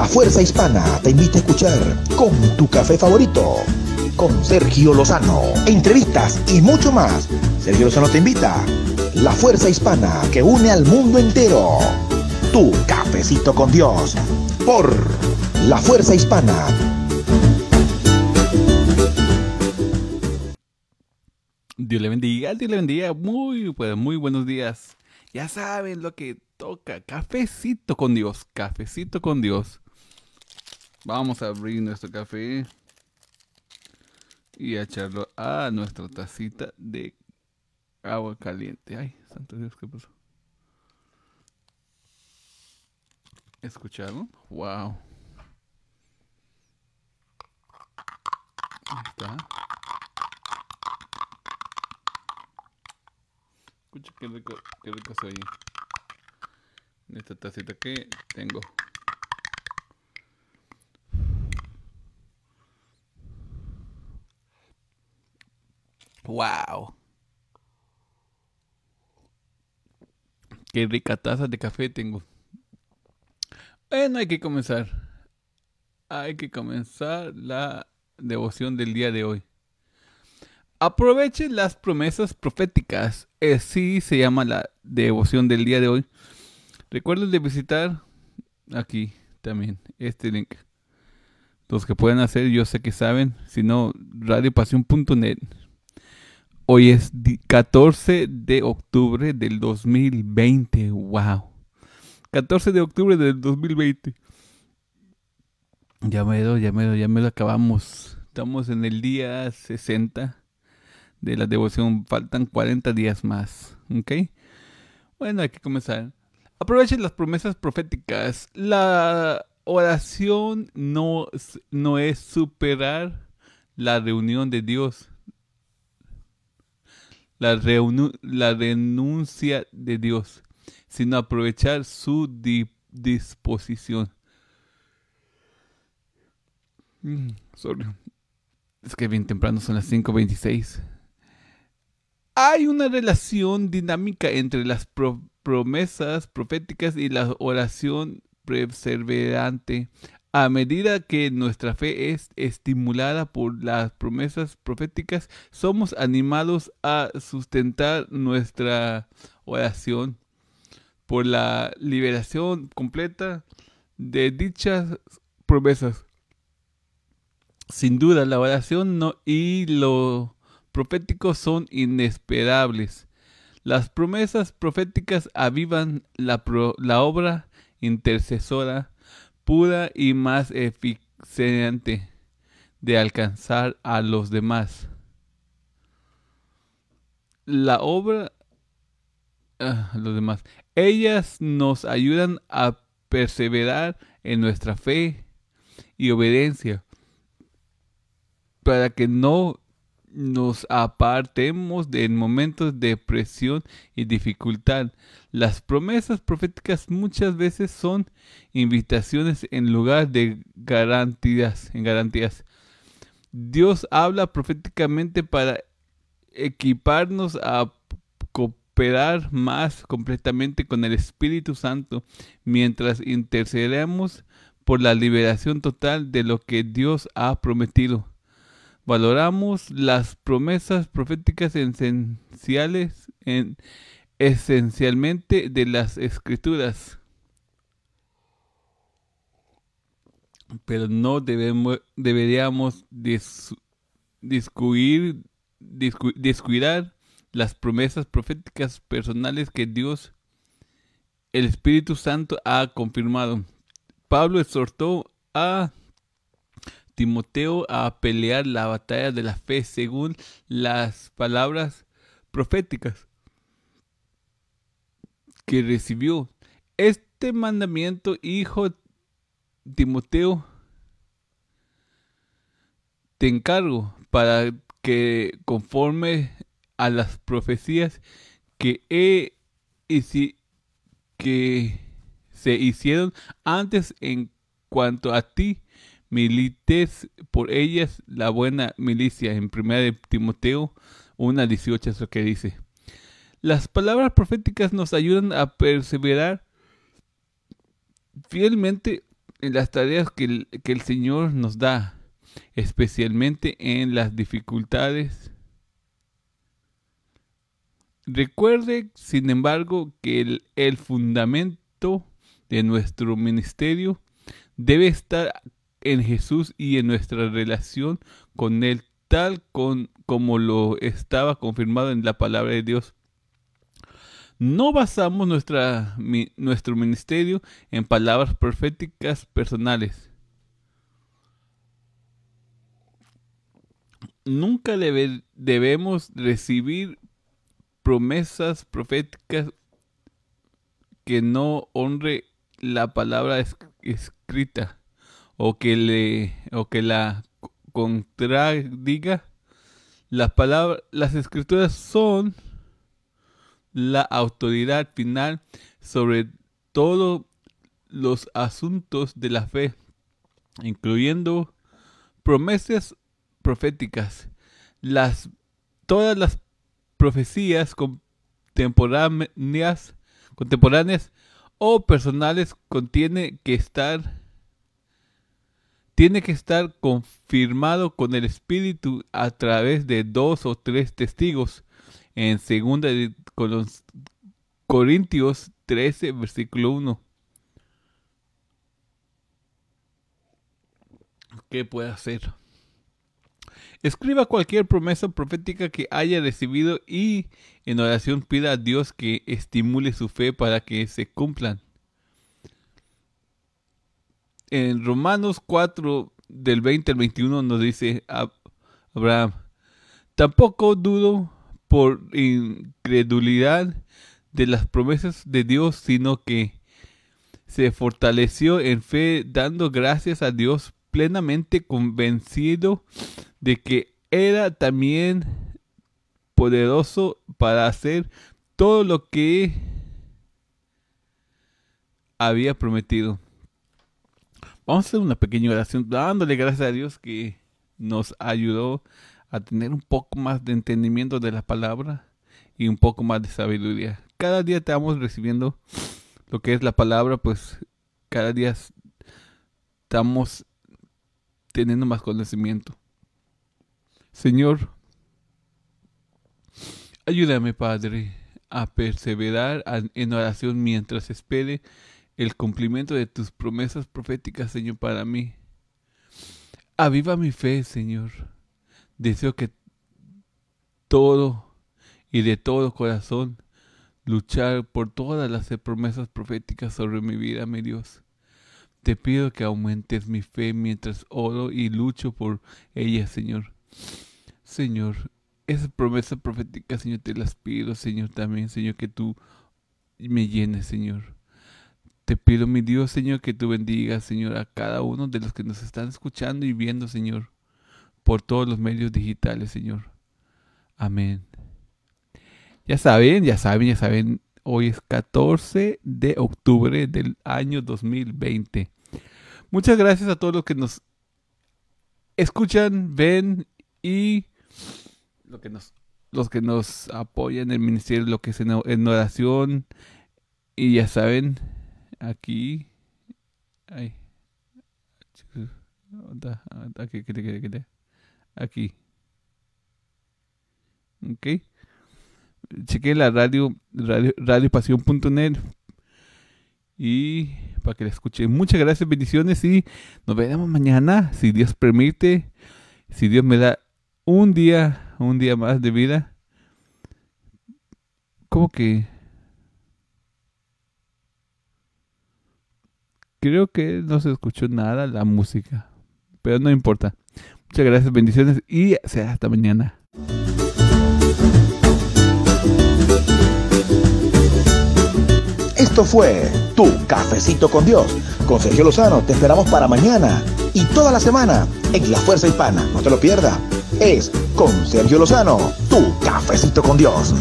La Fuerza Hispana te invita a escuchar con tu café favorito, con Sergio Lozano, entrevistas y mucho más. Sergio Lozano te invita. La Fuerza Hispana que une al mundo entero. Tu cafecito con Dios. Por La Fuerza Hispana. Dios le bendiga, Dios le bendiga. Muy, pues, muy buenos días. Ya saben lo que toca. Cafecito con Dios. Cafecito con Dios. Vamos a abrir nuestro café. Y a echarlo a nuestra tacita de agua caliente. Ay, santo Dios, ¿qué pasó? ¿Escucharon? Wow. Ahí está. Escucha qué rico, qué rico soy. En esta tacita que tengo. Wow. Qué rica taza de café tengo. Bueno, hay que comenzar. Hay que comenzar la devoción del día de hoy. Aproveche las promesas proféticas. Así se llama la devoción del día de hoy. Recuerden de visitar aquí también este link. Los que pueden hacer, yo sé que saben. Si no, radiopasión.net. Hoy es 14 de octubre del 2020. Wow. 14 de octubre del 2020. Ya me lo, ya me lo, ya me lo acabamos. Estamos en el día 60 de la devoción. Faltan 40 días más. ¿Ok? Bueno, hay que comenzar. Aprovechen las promesas proféticas. La oración no, no es superar la reunión de Dios. La, la renuncia de Dios, sino aprovechar su disposición. Mm, sorry. Es que bien temprano son las 5.26. Hay una relación dinámica entre las promesas proféticas y la oración perseverante. A medida que nuestra fe es estimulada por las promesas proféticas, somos animados a sustentar nuestra oración por la liberación completa de dichas promesas. Sin duda, la oración no, y lo profético son inesperables. Las promesas proféticas avivan la, la obra intercesora pura y más eficiente de alcanzar a los demás. La obra, ah, los demás, ellas nos ayudan a perseverar en nuestra fe y obediencia para que no nos apartemos de momentos de presión y dificultad. Las promesas proféticas muchas veces son invitaciones en lugar de garantías. Dios habla proféticamente para equiparnos a cooperar más completamente con el Espíritu Santo mientras intercedemos por la liberación total de lo que Dios ha prometido. Valoramos las promesas proféticas esenciales en, esencialmente de las escrituras. Pero no debemos, deberíamos descuidar las promesas proféticas personales que Dios, el Espíritu Santo, ha confirmado. Pablo exhortó a Timoteo a pelear la batalla de la fe según las palabras proféticas que recibió. Este mandamiento, hijo Timoteo, te encargo para que conforme a las profecías que he que se hicieron antes en cuanto a ti milites por ellas la buena milicia. En 1 de Timoteo 1.18 es lo que dice. Las palabras proféticas nos ayudan a perseverar fielmente en las tareas que el, que el Señor nos da, especialmente en las dificultades. Recuerde, sin embargo, que el, el fundamento de nuestro ministerio debe estar en Jesús y en nuestra relación con Él, tal con, como lo estaba confirmado en la palabra de Dios. No basamos nuestra, nuestro ministerio en palabras proféticas personales. Nunca debemos recibir promesas proféticas que no honre la palabra escrita o que le o que la contradiga las palabras las escrituras son la autoridad final sobre todos los asuntos de la fe incluyendo promesas proféticas. Las todas las profecías contemporáneas contemporáneas o personales contiene que estar tiene que estar confirmado con el Espíritu a través de dos o tres testigos. En segunda de Corintios 13, versículo 1. ¿Qué puede hacer? Escriba cualquier promesa profética que haya recibido y en oración pida a Dios que estimule su fe para que se cumplan en Romanos 4, del 20 al 21, nos dice Abraham, tampoco dudo por incredulidad de las promesas de Dios, sino que se fortaleció en fe dando gracias a Dios plenamente convencido de que era también poderoso para hacer todo lo que había prometido. Vamos a hacer una pequeña oración dándole gracias a Dios que nos ayudó a tener un poco más de entendimiento de la palabra y un poco más de sabiduría. Cada día estamos recibiendo lo que es la palabra, pues cada día estamos teniendo más conocimiento. Señor, ayúdame, Padre, a perseverar en oración mientras espere el cumplimiento de tus promesas proféticas, Señor, para mí. Aviva mi fe, Señor. Deseo que todo y de todo corazón luchar por todas las promesas proféticas sobre mi vida, mi Dios. Te pido que aumentes mi fe mientras oro y lucho por ella, Señor. Señor, esas promesas proféticas, Señor, te las pido, Señor, también, Señor, que tú me llenes, Señor. Te pido, mi Dios, Señor, que tú bendigas, Señor, a cada uno de los que nos están escuchando y viendo, Señor, por todos los medios digitales, Señor. Amén. Ya saben, ya saben, ya saben, hoy es 14 de octubre del año 2020. Muchas gracias a todos los que nos escuchan, ven y los que nos apoyan en el ministerio, lo que es en oración. Y ya saben, aquí. Ay. Aquí, aquí. Ok. Chequen la radio, radio radiopasión.net y para que la escuchen. Muchas gracias, bendiciones y nos veremos mañana, si Dios permite, si Dios me da un día, un día más de vida. ¿Cómo que? Creo que no se escuchó nada la música, pero no importa. Muchas gracias, bendiciones y será hasta mañana. Esto fue Tu Cafecito con Dios. Con Sergio Lozano te esperamos para mañana y toda la semana en La Fuerza Hispana. No te lo pierdas. Es con Sergio Lozano, Tu Cafecito con Dios.